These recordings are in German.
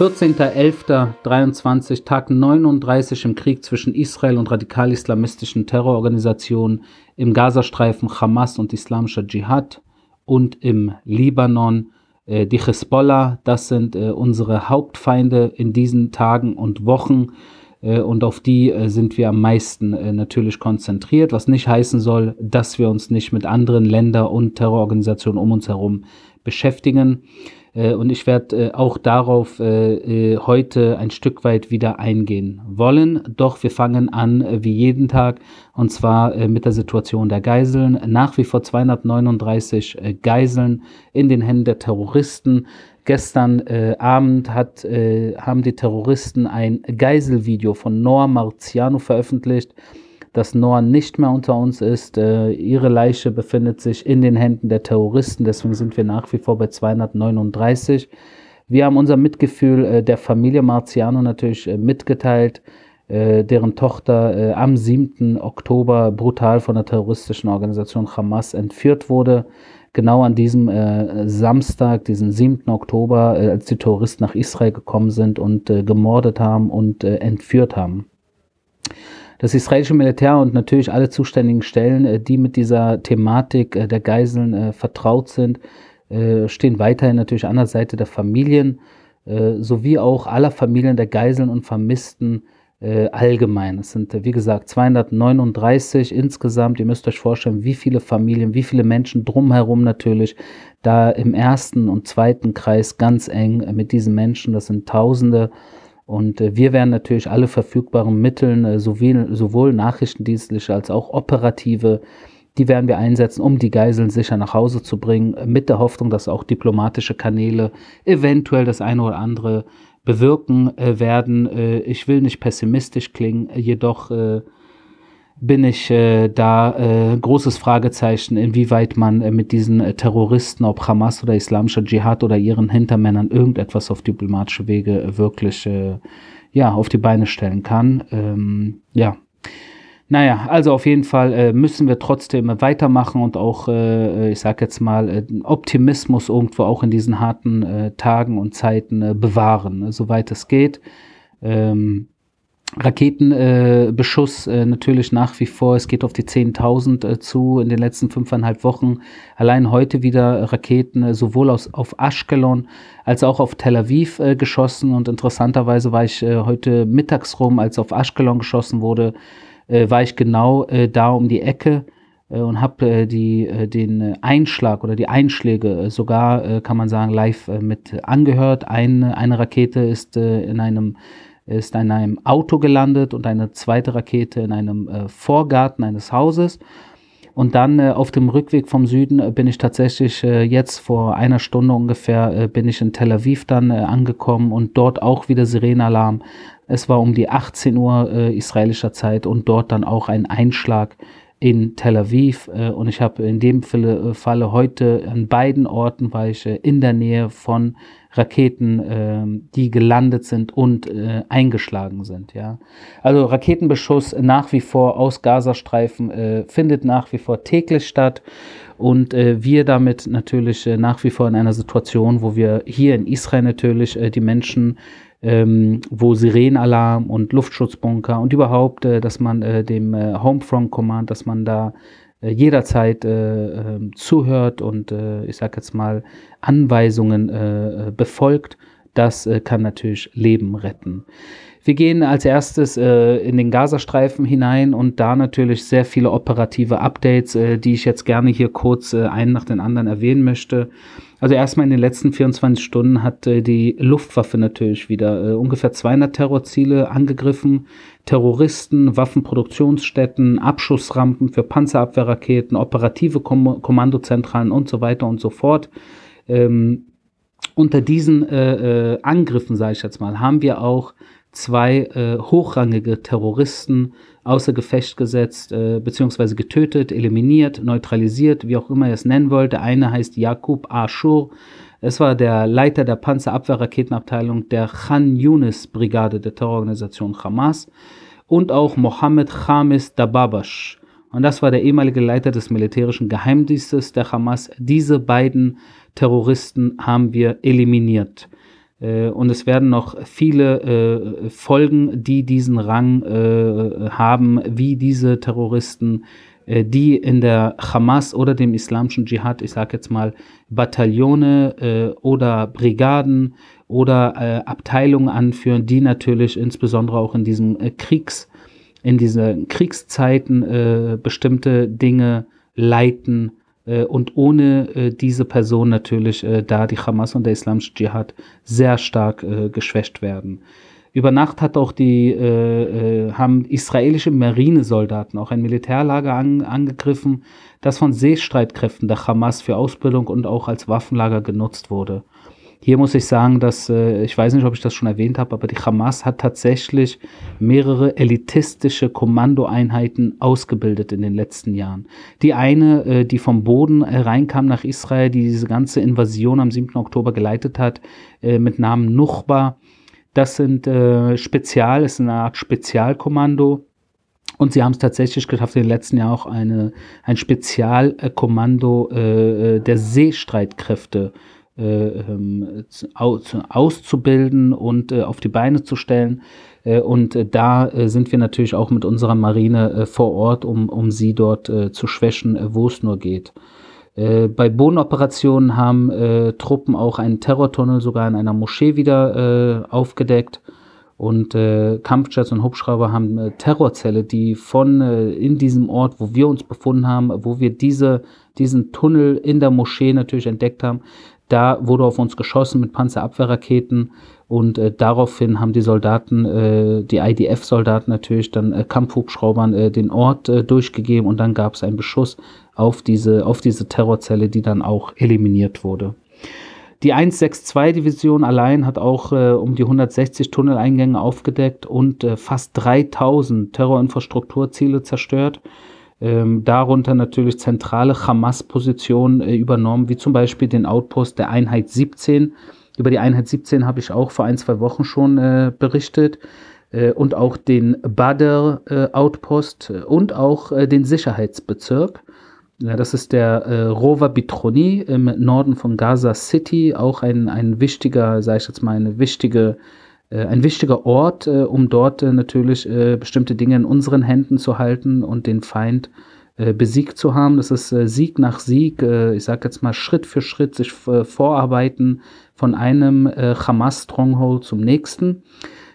14.11.23, Tag 39 im Krieg zwischen Israel und radikal-islamistischen Terrororganisationen im Gazastreifen Hamas und Islamischer Dschihad und im Libanon äh, die Hezbollah. Das sind äh, unsere Hauptfeinde in diesen Tagen und Wochen äh, und auf die sind wir am meisten natürlich konzentriert, was nicht heißen soll, dass wir uns nicht mit anderen Ländern und Terrororganisationen um uns herum beschäftigen. Äh, und ich werde äh, auch darauf äh, heute ein Stück weit wieder eingehen wollen. Doch wir fangen an wie jeden Tag und zwar mit der Situation der Geiseln. Nach wie vor 239 Geiseln in den Händen der Terroristen. Gestern äh, Abend hat, äh, haben die Terroristen ein Geiselvideo von Noah Marziano veröffentlicht dass Noah nicht mehr unter uns ist. Äh, ihre Leiche befindet sich in den Händen der Terroristen, deswegen sind wir nach wie vor bei 239. Wir haben unser Mitgefühl äh, der Familie Marziano natürlich äh, mitgeteilt, äh, deren Tochter äh, am 7. Oktober brutal von der terroristischen Organisation Hamas entführt wurde. Genau an diesem äh, Samstag, diesen 7. Oktober, als die Terroristen nach Israel gekommen sind und gemordet haben und entführt haben. Das israelische Militär und natürlich alle zuständigen Stellen, äh, die mit dieser Thematik äh, der Geiseln äh, vertraut sind, stehen weiterhin natürlich an der Seite der Familien sowie auch aller Familien der Geiseln und Vermissten allgemein. Es sind, wie gesagt, 239 insgesamt. Ihr müsst euch vorstellen, wie viele Familien, wie viele Menschen drumherum natürlich da im ersten und zweiten Kreis ganz eng mit diesen Menschen. Das sind Tausende und äh, wir werden natürlich alle verfügbaren Mittel, äh, sowohl nachrichtendienstliche als auch operative, die werden wir einsetzen, um die Geiseln sicher nach Hause zu bringen, mit der Hoffnung, dass auch diplomatische Kanäle eventuell das eine oder andere bewirken äh, werden. Äh, ich will nicht pessimistisch klingen, jedoch äh, bin ich äh, da äh, großes Fragezeichen, inwieweit man äh, mit diesen äh, Terroristen, ob Hamas oder islamischer Dschihad oder ihren Hintermännern irgendetwas auf diplomatische Wege äh, wirklich äh, ja, auf die Beine stellen kann. Ähm, ja. Naja, also auf jeden Fall äh, müssen wir trotzdem weitermachen und auch, äh, ich sag jetzt mal, äh, Optimismus irgendwo auch in diesen harten äh, Tagen und Zeiten äh, bewahren, ne, soweit es geht. Ähm, Raketenbeschuss äh, äh, natürlich nach wie vor. Es geht auf die 10.000 äh, zu in den letzten fünfeinhalb Wochen. Allein heute wieder Raketen äh, sowohl aus, auf Ashkelon als auch auf Tel Aviv äh, geschossen. Und interessanterweise war ich äh, heute mittags rum, als auf Ashkelon geschossen wurde, war ich genau da um die Ecke und habe die, den Einschlag oder die Einschläge sogar, kann man sagen, live mit angehört. Eine, eine Rakete ist in einem ist in einem Auto gelandet und eine zweite Rakete in einem äh, Vorgarten eines Hauses. Und dann äh, auf dem Rückweg vom Süden äh, bin ich tatsächlich äh, jetzt vor einer Stunde ungefähr äh, bin ich in Tel Aviv dann äh, angekommen und dort auch wieder Sirenenalarm. Es war um die 18 Uhr israelischer Zeit und dort dann auch ein Einschlag in Tel Aviv. und ich habe in dem Falle, Falle heute an beiden Orten war ich in der Nähe von Raketen, äh, die gelandet sind und äh, eingeschlagen sind. Ja, also Raketenbeschuss nach wie vor aus Gazastreifen äh, findet nach wie vor täglich statt und äh, wir damit natürlich äh, nach wie vor in einer Situation, wo wir hier in Israel natürlich äh, die Menschen ähm, wo Sirenenalarm und Luftschutzbunker und überhaupt, äh, dass man äh, dem äh, Homefront Command, dass man da äh, jederzeit äh, äh, zuhört und äh, ich sage jetzt mal Anweisungen befolgt, das äh, kann natürlich Leben retten. Wir gehen als erstes äh, in den Gazastreifen hinein und da natürlich sehr viele operative Updates, äh, die ich jetzt gerne hier kurz äh, einen nach den anderen erwähnen möchte. Also erstmal in den letzten 24 Stunden hat äh, die Luftwaffe natürlich wieder äh, ungefähr 200 Terrorziele angegriffen. Terroristen, Waffenproduktionsstätten, Abschussrampen für Panzerabwehrraketen, operative Kom Kommandozentralen und so weiter und so fort. Ähm, unter diesen äh, äh, Angriffen, sage ich jetzt mal, haben wir auch zwei äh, hochrangige Terroristen außer Gefecht gesetzt, äh, beziehungsweise getötet, eliminiert, neutralisiert, wie auch immer ihr es nennen wollt. Der eine heißt Jakub Ashur. Es war der Leiter der Panzerabwehrraketenabteilung der Khan Yunis Brigade der Terrororganisation Hamas und auch Mohammed Khamis Dababash. Und das war der ehemalige Leiter des militärischen Geheimdienstes der Hamas. Diese beiden Terroristen haben wir eliminiert. Äh, und es werden noch viele äh, folgen, die diesen Rang äh, haben, wie diese Terroristen, äh, die in der Hamas oder dem islamischen Dschihad, ich sage jetzt mal, Bataillone äh, oder Brigaden oder äh, Abteilungen anführen, die natürlich insbesondere auch in diesem Kriegs, in diesen Kriegszeiten bestimmte Dinge leiten äh, und ohne äh, diese Person natürlich äh, da die Hamas und der islamische Dschihad sehr stark geschwächt werden. Über Nacht hat auch die, äh, haben israelische Marinesoldaten auch ein Militärlager an, angegriffen, das von Seestreitkräften der Hamas für Ausbildung und auch als Waffenlager genutzt wurde. Hier muss ich sagen, dass, äh, ich weiß nicht, ob ich das schon erwähnt habe, aber die Hamas hat tatsächlich mehrere elitistische Kommandoeinheiten ausgebildet in den letzten Jahren. Die eine, äh, die vom Boden äh, reinkam nach Israel, die diese ganze Invasion am 7. Oktober geleitet hat, äh, mit Namen Nuchba. Das sind äh, Spezial, ist eine Art Spezialkommando. Und sie haben es tatsächlich geschafft, in den letzten Jahren auch eine, ein Spezialkommando äh, äh der Seestreitkräfte auszubilden und äh, auf die Beine zu stellen. Äh, und da sind wir natürlich auch mit unserer Marine vor Ort, um, um sie dort zu schwächen, wo es nur geht. bei Bodenoperationen haben Truppen auch einen Terrortunnel sogar in einer Moschee wieder aufgedeckt. Und äh, Kampfjets und Hubschrauber haben äh, Terrorzelle, die von äh, in diesem Ort, wo wir uns befunden haben, wo wir diese, diesen Tunnel in der Moschee natürlich entdeckt haben, da wurde auf uns geschossen mit Panzerabwehrraketen und äh, daraufhin haben die Soldaten, äh, die IDF-Soldaten natürlich dann äh, Kampfhubschraubern äh, den Ort äh, durchgegeben und dann gab es einen Beschuss auf diese, auf diese Terrorzelle, die dann auch eliminiert wurde. Die 162-Division allein hat auch äh, um die 160 Tunneleingänge aufgedeckt und äh, fast 3000 Terrorinfrastrukturziele zerstört ähm, darunter natürlich zentrale Hamas-Positionen äh, übernommen, wie zum Beispiel den Outpost der Einheit 17. Über die Einheit 17 habe ich auch vor ein, zwei Wochen schon äh, berichtet. Äh, und auch den Badr-Outpost äh, und auch äh, den Sicherheitsbezirk. Ja, das ist der äh, Rova Bitroni im Norden von Gaza City, auch ein, ein wichtiger, sage ich jetzt mal, eine wichtige äh, ein wichtiger Ort, äh, um dort äh, natürlich bestimmte Dinge in unseren Händen zu halten und den Feind besiegt zu haben. Das ist Sieg nach Sieg, ich sage jetzt mal Schritt für Schritt sich vorarbeiten von einem Hamas-Stronghold zum nächsten.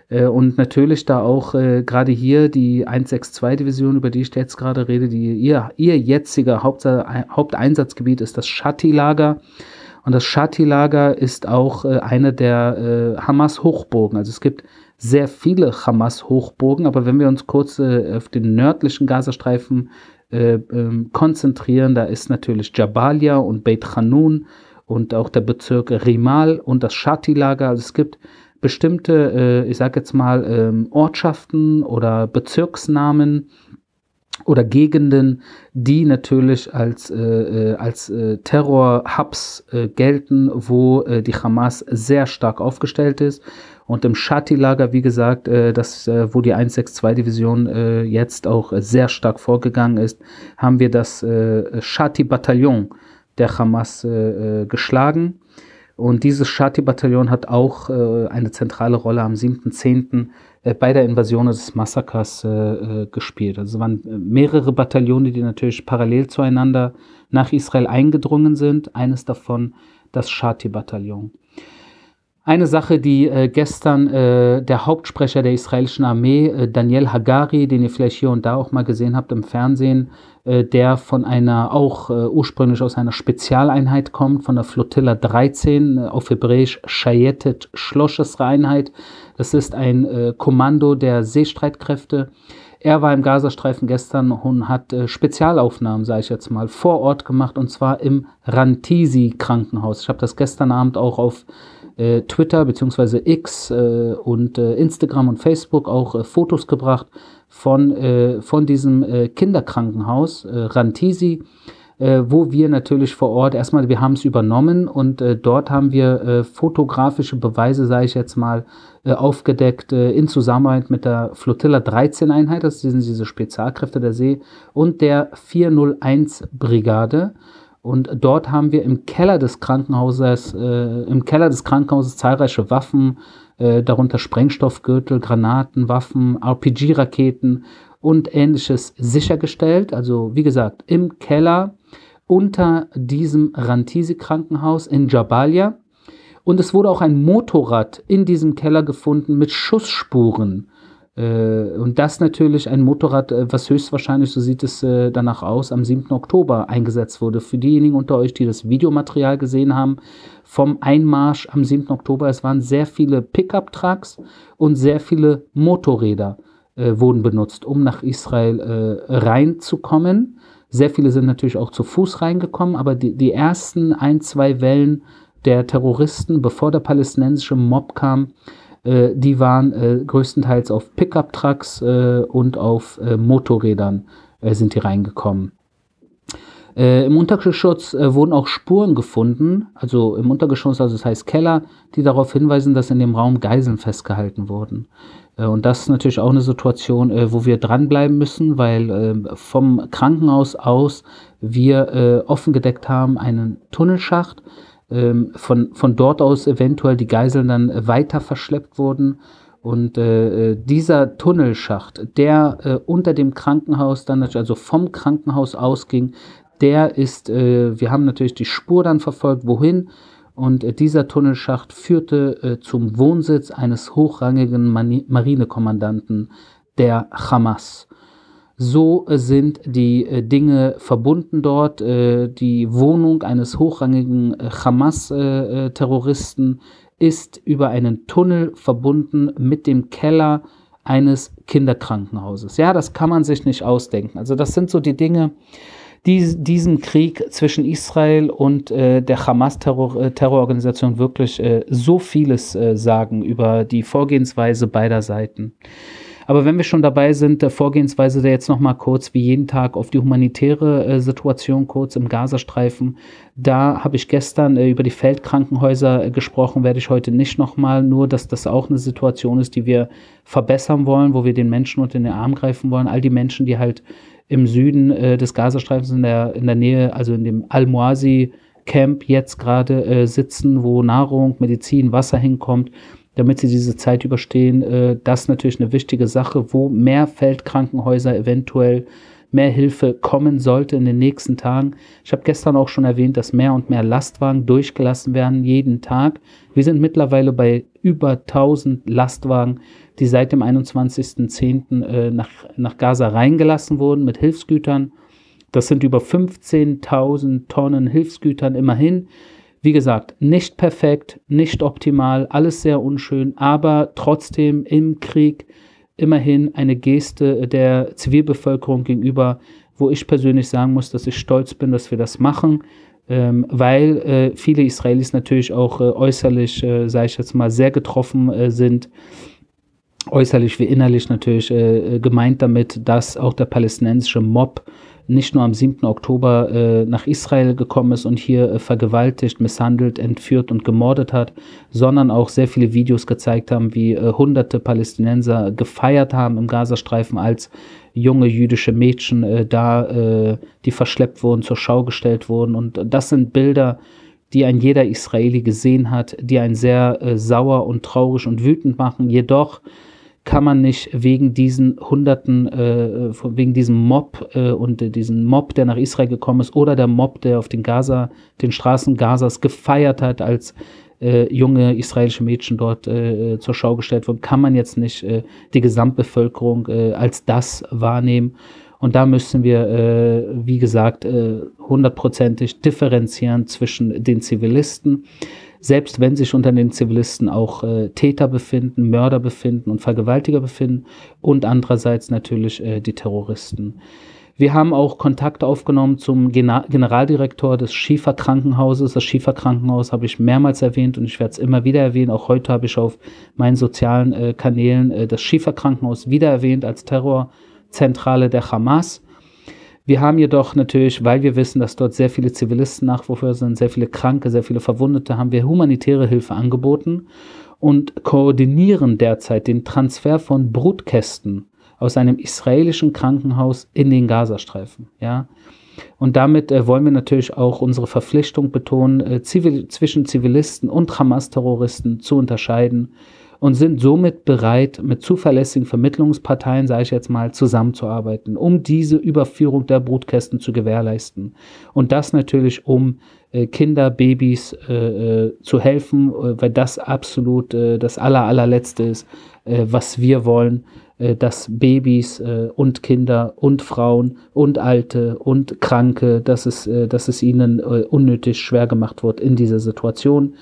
Und natürlich da auch äh, gerade hier die 162-Division, über die ich jetzt gerade rede, die ihr, ihr jetziger Haupteinsatzgebiet ist das Shati-Lager. Und das Shati-Lager ist auch äh, eine der äh, Hamas-Hochburgen. Also es gibt sehr viele Hamas-Hochburgen, aber wenn wir uns kurz äh, auf den nördlichen Gazastreifen äh, ähm, konzentrieren, da ist natürlich Jabalia und Beit Hanun und auch der Bezirk Rimal und das Shati-Lager. Also es gibt bestimmte, äh, ich sage jetzt mal, ähm, Ortschaften oder Bezirksnamen, oder Gegenden, die natürlich als, äh, äh, als äh, Terror-Hubs äh, gelten, wo äh, die Hamas sehr stark aufgestellt ist. Und im Shati-Lager, wie gesagt, äh, das, äh, wo die 162-Division äh, jetzt auch sehr stark vorgegangen ist, haben wir das äh, Shati-Bataillon der Hamas äh, äh, geschlagen. Und dieses Shati-Bataillon hat auch äh, eine zentrale Rolle am 7.10 äh, bei der Invasion des Massakers äh, äh, gespielt. Also es waren äh, mehrere Bataillone, die natürlich parallel zueinander nach Israel eingedrungen sind. Eines davon das Shati-Bataillon. Eine Sache, die äh, gestern äh, der Hauptsprecher der israelischen Armee, äh, Daniel Hagari, den ihr vielleicht hier und da auch mal gesehen habt im Fernsehen, äh, der von einer, auch äh, ursprünglich aus einer Spezialeinheit kommt, von der Flotilla 13, äh, auf Hebräisch Shayetet Schlossesre Einheit. Das ist ein Kommando der Seestreitkräfte. Er war im Gazastreifen gestern und hat äh, Spezialaufnahmen, sage ich jetzt mal, vor Ort gemacht und zwar im Rantisi Krankenhaus. Ich habe das gestern Abend auch auf äh, Twitter bzw. X äh, und äh, Instagram und Facebook auch äh, Fotos gebracht von, äh, von diesem äh, Kinderkrankenhaus Rantisi, wo wir natürlich vor Ort erstmal, wir haben es übernommen und dort haben wir fotografische Beweise, sage ich jetzt mal, aufgedeckt in Zusammenarbeit mit der Flotilla 13 Einheit, das sind diese Spezialkräfte der See und der 401 Brigade Und dort haben wir im Keller des Krankenhauses, äh, im Keller des Krankenhauses zahlreiche Waffen, äh, darunter Sprengstoffgürtel, Granaten, Waffen, RPG-Raketen und ähnliches sichergestellt. Also wie gesagt, im Keller unter diesem Rantisi-Krankenhaus in Jabalia. Und es wurde auch ein Motorrad in diesem Keller gefunden mit Schussspuren und das natürlich ein Motorrad, äh, was höchstwahrscheinlich, so sieht es äh, danach aus, am 7. Oktober eingesetzt wurde. Für diejenigen unter euch, die das Videomaterial gesehen haben, vom Einmarsch am 7. Oktober, es waren sehr viele Pickup-Trucks und sehr viele Motorräder äh, wurden benutzt, um nach Israel äh, reinzukommen. Sehr viele sind natürlich auch zu Fuß reingekommen, aber die, die ersten ein, zwei Wellen der Terroristen, bevor der palästinensische Mob kam, äh, die waren äh, größtenteils auf Pickup-Trucks äh, und auf äh, Motorrädern äh, sind die reingekommen. Äh, Im Untergeschoss wurden auch Spuren gefunden, also im Untergeschoss, also das heißt Keller, die darauf hinweisen, dass in dem Raum Geiseln festgehalten wurden. Und das ist natürlich auch eine Situation, wo wir dranbleiben müssen, weil vom Krankenhaus aus wir offen gedeckt haben einen Tunnelschacht, ähm, von, von dort aus eventuell die Geiseln dann weiter verschleppt wurden. Und äh, äh, dieser Tunnelschacht, der äh, unter dem Krankenhaus dann, also vom Krankenhaus ausging, der ist, äh, wir haben natürlich die Spur dann verfolgt, wohin. Und äh, dieser Tunnelschacht führte äh, zum Wohnsitz eines hochrangigen Marinekommandanten der Hamas. So sind die äh, Dinge verbunden dort. Äh, die Wohnung eines hochrangigen äh, Hamas-Terroristen ist über einen Tunnel verbunden mit dem Keller eines Kinderkrankenhauses. Ja, das kann man sich nicht ausdenken. Also das sind so die Dinge, die diesem Krieg zwischen Israel und äh, der Hamas-Terrororganisation -Terror wirklich äh, so vieles äh, sagen über die Vorgehensweise beider Seiten. Aber wenn wir schon dabei sind, der Vorgehensweise der jetzt nochmal kurz wie jeden Tag auf die humanitäre äh, Situation kurz im Gazastreifen. Da habe ich gestern äh, über die Feldkrankenhäuser äh, gesprochen, werde ich heute nicht nochmal, nur dass das auch eine Situation ist, die wir verbessern wollen, wo wir den Menschen unter den Arm greifen wollen. All die Menschen, die halt im Süden äh, des Gazastreifens in der, in der Nähe, also in dem Al-Muasi Camp jetzt gerade äh, sitzen, wo Nahrung, Medizin, Wasser hinkommt damit sie diese Zeit überstehen. Äh, das ist natürlich eine wichtige Sache, wo mehr Feldkrankenhäuser eventuell mehr Hilfe kommen sollte in den nächsten Tagen. Ich habe gestern auch schon erwähnt, dass mehr und mehr Lastwagen durchgelassen werden jeden Tag. Wir sind mittlerweile bei über 1000 Lastwagen, die seit dem 21.10. Äh, nach, nach Gaza reingelassen wurden mit Hilfsgütern. Das sind über 15.000 Tonnen Hilfsgütern immerhin. Wie gesagt, nicht perfekt, nicht optimal, alles sehr unschön, aber trotzdem im Krieg immerhin eine Geste der Zivilbevölkerung gegenüber, wo ich persönlich sagen muss, dass ich stolz bin, dass wir das machen, ähm, weil äh, viele Israelis natürlich auch äh, äußerlich, äh, sage ich jetzt mal, sehr getroffen äh, sind. Äußerlich wie innerlich natürlich äh, gemeint damit, dass auch der palästinensische Mob nicht nur am 7. Oktober äh, nach Israel gekommen ist und hier äh, vergewaltigt, misshandelt, entführt und gemordet hat, sondern auch sehr viele Videos gezeigt haben, wie äh, hunderte Palästinenser gefeiert haben im Gazastreifen als junge jüdische Mädchen äh, da, äh, die verschleppt wurden, zur Schau gestellt wurden. Und das sind Bilder, die ein jeder Israeli gesehen hat, die einen sehr äh, sauer und traurig und wütend machen. Jedoch kann man nicht wegen diesen Hunderten, äh, wegen diesem Mob äh, und äh, diesen Mob, der nach Israel gekommen ist, oder der Mob, der auf den Gaza, den Straßen Gazas gefeiert hat, als äh, junge israelische Mädchen dort äh, zur Schau gestellt wurden, kann man jetzt nicht äh, die Gesamtbevölkerung äh, als das wahrnehmen. Und da müssen wir, äh, wie gesagt, äh, hundertprozentig differenzieren zwischen den Zivilisten selbst wenn sich unter den Zivilisten auch äh, Täter befinden, Mörder befinden und Vergewaltiger befinden und andererseits natürlich äh, die Terroristen. Wir haben auch Kontakt aufgenommen zum Generaldirektor des Schiefer-Krankenhauses. Das Schiefer-Krankenhaus habe ich mehrmals erwähnt und ich werde es immer wieder erwähnen. Auch heute habe ich auf meinen sozialen äh, Kanälen äh, das Schiefer-Krankenhaus wieder erwähnt als Terrorzentrale der Hamas. Wir haben jedoch natürlich, weil wir wissen, dass dort sehr viele Zivilisten nachwofür sind, sehr viele Kranke, sehr viele Verwundete, haben wir humanitäre Hilfe angeboten und koordinieren derzeit den Transfer von Brutkästen aus einem israelischen Krankenhaus in den Gazastreifen. Ja? Und damit äh, wollen wir natürlich auch unsere Verpflichtung betonen, äh, Zivil zwischen Zivilisten und Hamas-Terroristen zu unterscheiden und sind somit bereit, mit zuverlässigen Vermittlungsparteien, sage ich jetzt mal, zusammenzuarbeiten, um diese Überführung der Brutkästen zu gewährleisten. Und das natürlich, um äh, Kinder, Babys äh, äh zu helfen, äh, weil das absolut äh, das aller, allerletzte ist, äh, was wir wollen, dass Babys und Kinder und Frauen und Alte und Kranke, dass es, dass es ihnen unnötig schwer gemacht wird in dieser Situation.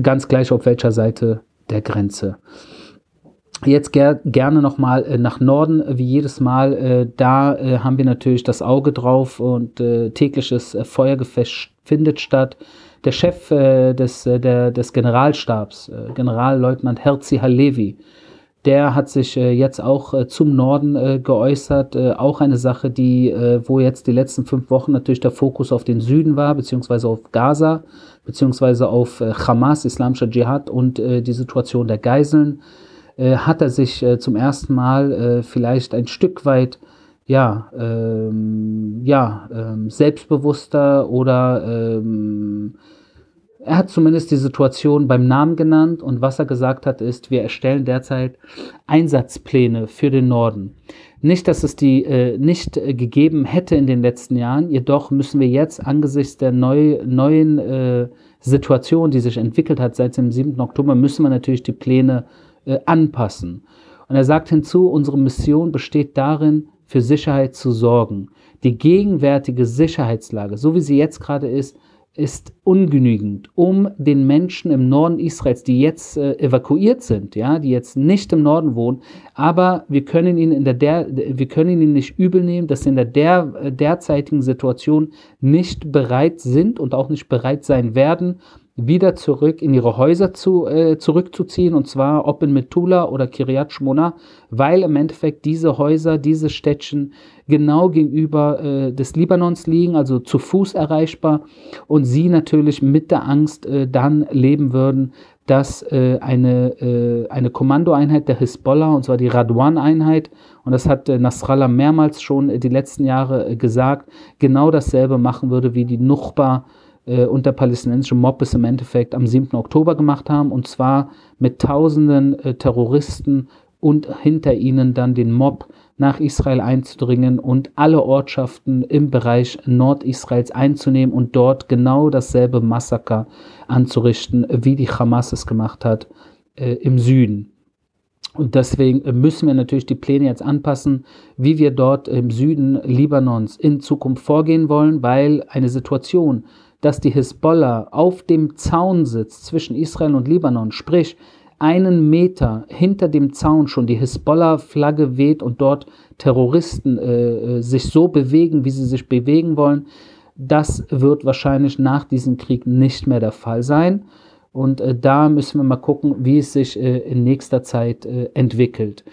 ganz gleich auf welcher Seite der Grenze. Jetzt ger gerne nochmal äh, nach Norden, wie jedes Mal. Äh, da äh, haben wir natürlich das Auge drauf und äh, tägliches äh, Feuergefecht findet statt. Der Chef äh, des, der, des Generalstabs, Generalleutnant Herzi Halevi, der hat sich jetzt auch zum Norden geäußert. auch eine Sache, die, wo jetzt die letzten fünf Wochen natürlich der Fokus auf den Süden war, beziehungsweise auf Gaza beziehungsweise auf äh, Hamas, islamischer Dschihad und äh, die Situation der Geiseln, äh, hat er sich zum ersten Mal vielleicht ein Stück weit ja, ähm, ja, ähm, selbstbewusster oder ähm, er hat zumindest die Situation beim Namen genannt und was er gesagt hat ist, wir erstellen derzeit Einsatzpläne für den Norden. Nicht, dass es die äh, nicht äh, gegeben hätte in den letzten Jahren, jedoch müssen wir jetzt angesichts der neu, neuen äh, Situation, die sich entwickelt hat seit dem 7. Oktober, müssen wir natürlich die Pläne äh, anpassen. Und er sagt hinzu, unsere Mission besteht darin, für Sicherheit zu sorgen. Die gegenwärtige Sicherheitslage, so wie sie jetzt gerade ist, ist ungenügend, um den Menschen im Norden Israels, die jetzt äh, evakuiert sind, ja, die jetzt nicht im Norden wohnen, aber wir können ihnen in der, der wir können ihnen nicht übel nehmen, dass sie in der, der äh, derzeitigen Situation nicht bereit sind und auch nicht bereit sein werden, wieder zurück in ihre Häuser zu, äh, zurückzuziehen, und zwar ob in Metula oder Kiryat Shmona, weil im Endeffekt diese Häuser, diese Städtchen genau gegenüber äh, des Libanons liegen, also zu Fuß erreichbar, und sie natürlich mit der Angst äh, dann leben würden, dass äh, eine, äh, eine Kommandoeinheit der Hisbollah, und zwar die Radwan-Einheit, und das hat äh, Nasrallah mehrmals schon die letzten Jahre gesagt, genau dasselbe machen würde wie die Nuchba und der palästinensische Mob es im Endeffekt am 7. Oktober gemacht haben, und zwar mit tausenden äh, Terroristen und hinter ihnen dann den Mob nach Israel einzudringen und alle Ortschaften im Bereich Nordisraels einzunehmen und dort genau dasselbe Massaker anzurichten, wie die Hamas es gemacht hat äh, im Süden. Und deswegen müssen wir natürlich die Pläne jetzt anpassen, wie wir dort im Süden Libanons in Zukunft vorgehen wollen, weil eine Situation, dass die Hisbollah auf dem Zaun sitzt zwischen Israel und Libanon, sprich einen Meter hinter dem Zaun schon die Hisbollah-Flagge weht und dort Terroristen äh, äh, sich so bewegen, wie sie sich bewegen wollen, das wird wahrscheinlich nach diesem Krieg nicht mehr der Fall sein. Und äh, da müssen wir mal gucken, wie es sich äh, in nächster Zeit äh, entwickelt.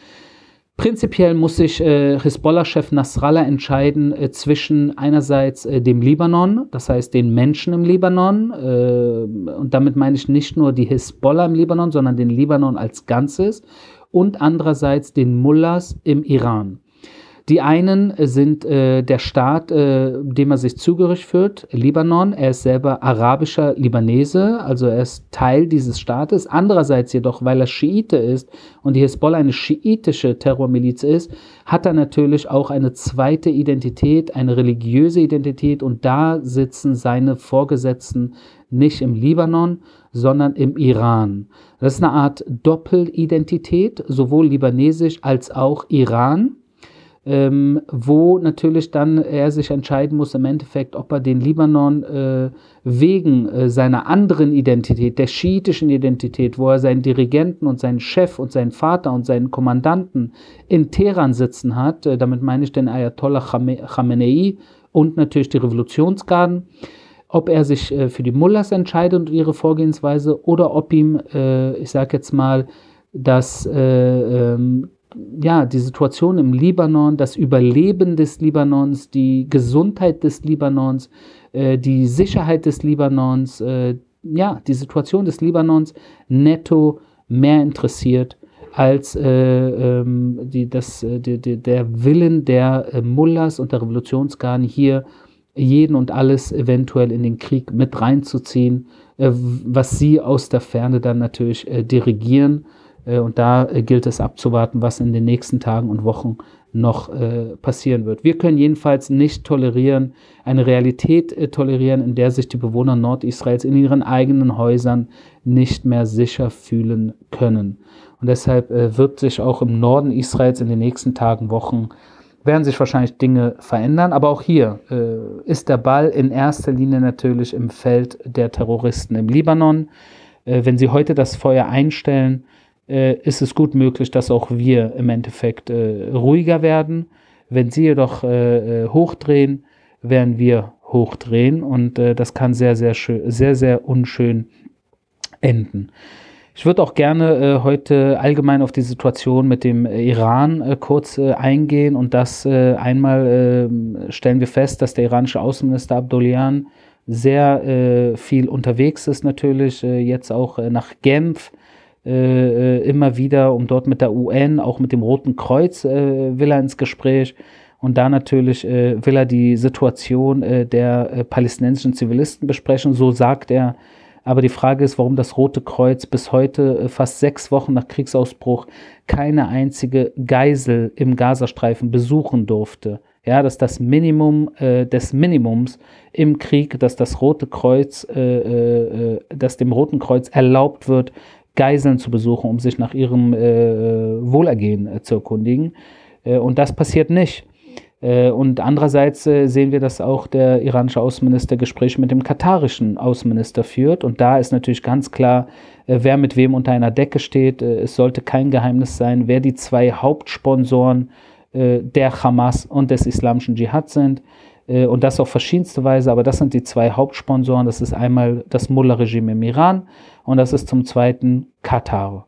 Prinzipiell muss sich äh, Hisbollah-Chef Nasrallah entscheiden äh, zwischen einerseits äh, dem Libanon, das heißt den Menschen im Libanon, äh, und damit meine ich nicht nur die Hisbollah im Libanon, sondern den Libanon als Ganzes, und andererseits den Mullahs im Iran. Die einen sind äh, der Staat, äh, dem er sich zugehörig führt, Libanon. Er ist selber arabischer Libanese, also er ist Teil dieses Staates. Andererseits jedoch, weil er Schiite ist und die Hisbollah eine schiitische Terrormiliz ist, hat er natürlich auch eine zweite Identität, eine religiöse Identität und da sitzen seine Vorgesetzten nicht im Libanon, sondern im Iran. Das ist eine Art Doppelidentität, sowohl libanesisch als auch Iran ähm, wo natürlich dann er sich entscheiden muss im Endeffekt, ob er den Libanon äh, wegen äh, seiner anderen Identität, der schiitischen Identität, wo er seinen Dirigenten und seinen Chef und seinen Vater und seinen Kommandanten in Teheran sitzen hat, äh, damit meine ich den Ayatollah Khamenei und natürlich die Revolutionsgarden, ob er sich äh, für die Mullahs entscheidet und ihre Vorgehensweise oder ob ihm, äh, ich sage jetzt mal, das äh, ähm, ja, die Situation im Libanon, das Überleben des Libanons, die Gesundheit des Libanons, äh, die Sicherheit des Libanons, äh, ja, die Situation des Libanons netto mehr interessiert als äh, ähm, die, das, äh, die, die, der Willen der äh, Mullahs und der Revolutionsgarden hier jeden und alles eventuell in den Krieg mit reinzuziehen, äh, was sie aus der Ferne dann natürlich dirigieren. Äh, und da gilt es abzuwarten, was in den nächsten Tagen und Wochen noch passieren wird. Wir können jedenfalls nicht tolerieren, eine Realität tolerieren, in der sich die Bewohner Nordisraels in ihren eigenen Häusern nicht mehr sicher fühlen können. Und deshalb wird sich auch im Norden Israels in den nächsten Tagen, Wochen werden sich wahrscheinlich Dinge verändern. Aber auch hier äh, ist der Ball in erster Linie natürlich im Feld der Terroristen im Libanon. Äh, wenn sie heute das Feuer einstellen, äh, ist es gut möglich, dass auch wir im Endeffekt äh, ruhiger werden. Wenn sie jedoch äh, äh, hochdrehen, werden wir hochdrehen und das kann sehr, sehr schön, sehr, sehr unschön enden. Ich würde auch gerne äh, heute allgemein auf die Situation mit dem äh, Iran äh, kurz äh, eingehen und das äh, einmal stellen wir fest, dass der iranische Außenminister Abdolian sehr äh, viel unterwegs ist natürlich, jetzt auch nach Genf immer wieder, um dort mit der UN, auch mit dem Roten Kreuz will er ins Gespräch. Und da natürlich will er die Situation der palästinensischen Zivilisten besprechen, so sagt er. Aber die Frage ist, warum das Rote Kreuz bis heute, äh, fast sechs Wochen nach Kriegsausbruch, keine einzige Geisel im Gazastreifen besuchen durfte. Ja, dass das Minimum äh, des Minimums im Krieg, dass das Rote Kreuz, äh, äh, äh dass dem Roten Kreuz erlaubt wird, Geiseln zu besuchen, um sich nach ihrem äh, Wohlergehen zu erkundigen. und das passiert nicht. Äh, und andererseits äh, sehen wir, dass auch der iranische Außenminister Gespräche mit dem katarischen Außenminister führt. Und da ist natürlich ganz klar, äh, wer mit wem unter einer Decke steht. Es sollte kein Geheimnis sein, wer die zwei Hauptsponsoren der Hamas und des islamischen Dschihad sind. Und das auf verschiedenste Weise, aber das sind die zwei Hauptsponsoren. Das ist einmal das Mullah-Regime im Iran und das ist zum zweiten Katar.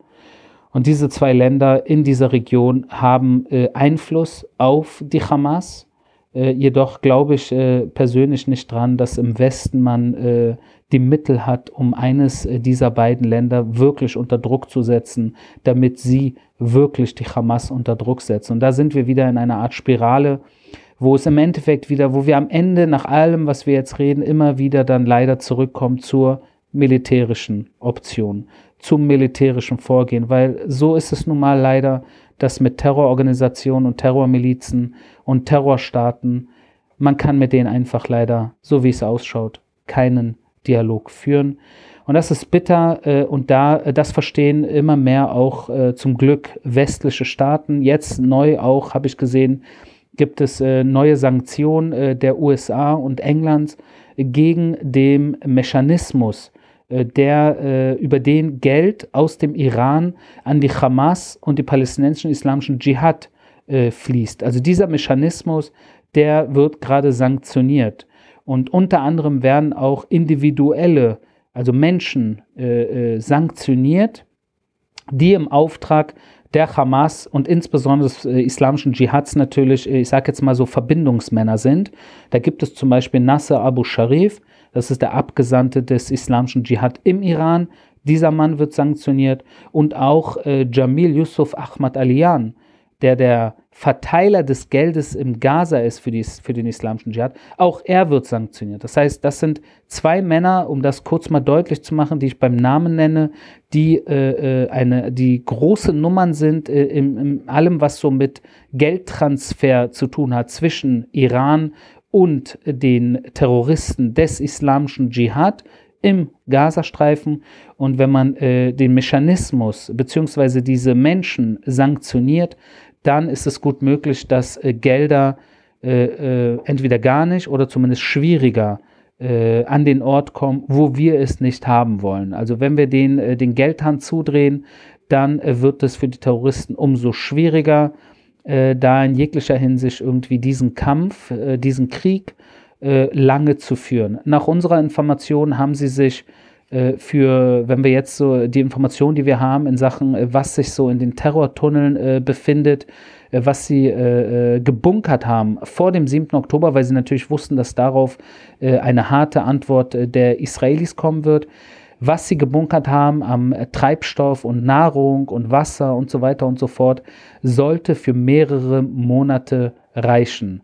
Und diese zwei Länder in dieser Region haben äh, Einfluss auf die Hamas. Äh, jedoch glaube ich äh, persönlich nicht dran, dass im Westen man äh, die Mittel hat, um eines äh, dieser beiden Länder wirklich unter Druck zu setzen, damit sie wirklich die Hamas unter Druck setzen. Und da sind wir wieder in einer Art Spirale, wo es im Endeffekt wieder, wo wir am Ende nach allem, was wir jetzt reden, immer wieder dann leider zurückkommen zur militärischen Option zum militärischen Vorgehen, weil so ist es nun mal leider, dass mit Terrororganisationen und Terrormilizen und Terrorstaaten, man kann mit denen einfach leider, so wie es ausschaut, keinen Dialog führen. Und das ist bitter äh, und da äh, das verstehen immer mehr auch äh, zum Glück westliche Staaten. Jetzt neu auch habe ich gesehen, gibt es äh, neue Sanktionen äh, der USA und Englands gegen den Mechanismus äh, der, über den Geld aus dem Iran an die Hamas und die palästinensischen islamischen Dschihad fließt. Also dieser Mechanismus, der wird gerade sanktioniert. Und unter anderem werden auch individuelle, also Menschen sanktioniert, die im Auftrag der Hamas und insbesondere des äh, islamischen Dschihads natürlich, ich sage jetzt mal so, Verbindungsmänner sind. Da gibt es zum Beispiel Nasser Abu Sharif, das ist der Abgesandte des islamischen Dschihad im Iran. Dieser Mann wird sanktioniert. Und auch äh, Jamil Yusuf Ahmad Aliyan, der der Verteiler des Geldes im Gaza ist für, die, für den islamischen Dschihad, auch er wird sanktioniert. Das heißt, das sind zwei Männer, um das kurz mal deutlich zu machen, die ich beim Namen nenne, die, äh, äh eine, die große Nummern sind äh, in, in allem, was so mit Geldtransfer zu tun hat zwischen Iran und den Terroristen des islamischen Dschihad im Gazastreifen. Und wenn man äh, den Mechanismus bzw. diese Menschen sanktioniert, dann ist es gut möglich, dass äh, Gelder äh, äh entweder gar nicht oder zumindest schwieriger äh, an den Ort kommen, wo wir es nicht haben wollen. Also wenn wir den, äh, den Geldhand zudrehen, dann wird es für die Terroristen umso schwieriger, da in jeglicher Hinsicht irgendwie diesen Kampf, diesen Krieg äh, lange zu führen. Nach unserer Information haben sie sich äh, für, wenn wir jetzt so die Informationen, die wir haben in Sachen, äh, was sich so in den Terrortunneln äh, befindet, was sie gebunkert haben vor dem 7. Oktober, weil sie natürlich wussten, dass darauf eine harte Antwort der Israelis kommen wird was sie gebunkert haben am Treibstoff und Nahrung und Wasser und so weiter und so fort, sollte für mehrere Monate reichen.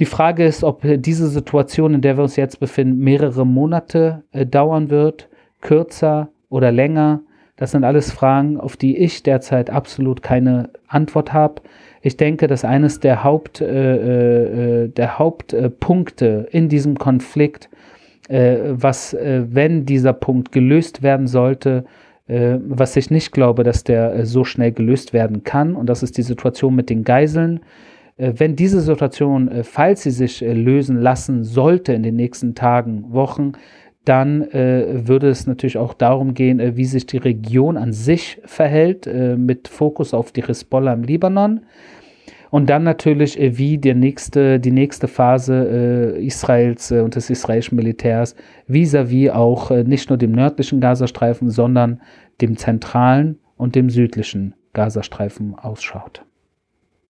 Die Frage ist, ob diese Situation, in der wir uns jetzt befinden, mehrere Monate äh, dauern wird, kürzer oder länger. Das sind alles Fragen, auf die ich derzeit absolut keine Antwort habe. Ich denke, dass eines der, Haupt, äh, äh, der Hauptpunkte in diesem Konflikt, äh, was, äh, wenn dieser Punkt gelöst werden sollte, äh, was ich nicht glaube, dass der so schnell gelöst werden kann, und das ist die Situation mit den Geiseln. Wenn diese Situation, falls sie sich lösen lassen sollte in den nächsten Tagen, Wochen, dann äh, würde es natürlich auch darum gehen, äh, wie sich die Region an sich verhält, äh, mit Fokus auf die Hisbollah im Libanon. Und dann natürlich, äh, wie der nächste, die nächste Phase äh, Israels äh, und des israelischen Militärs vis-à-vis -vis auch nicht nur dem nördlichen Gazastreifen, sondern dem zentralen und dem südlichen Gazastreifen ausschaut.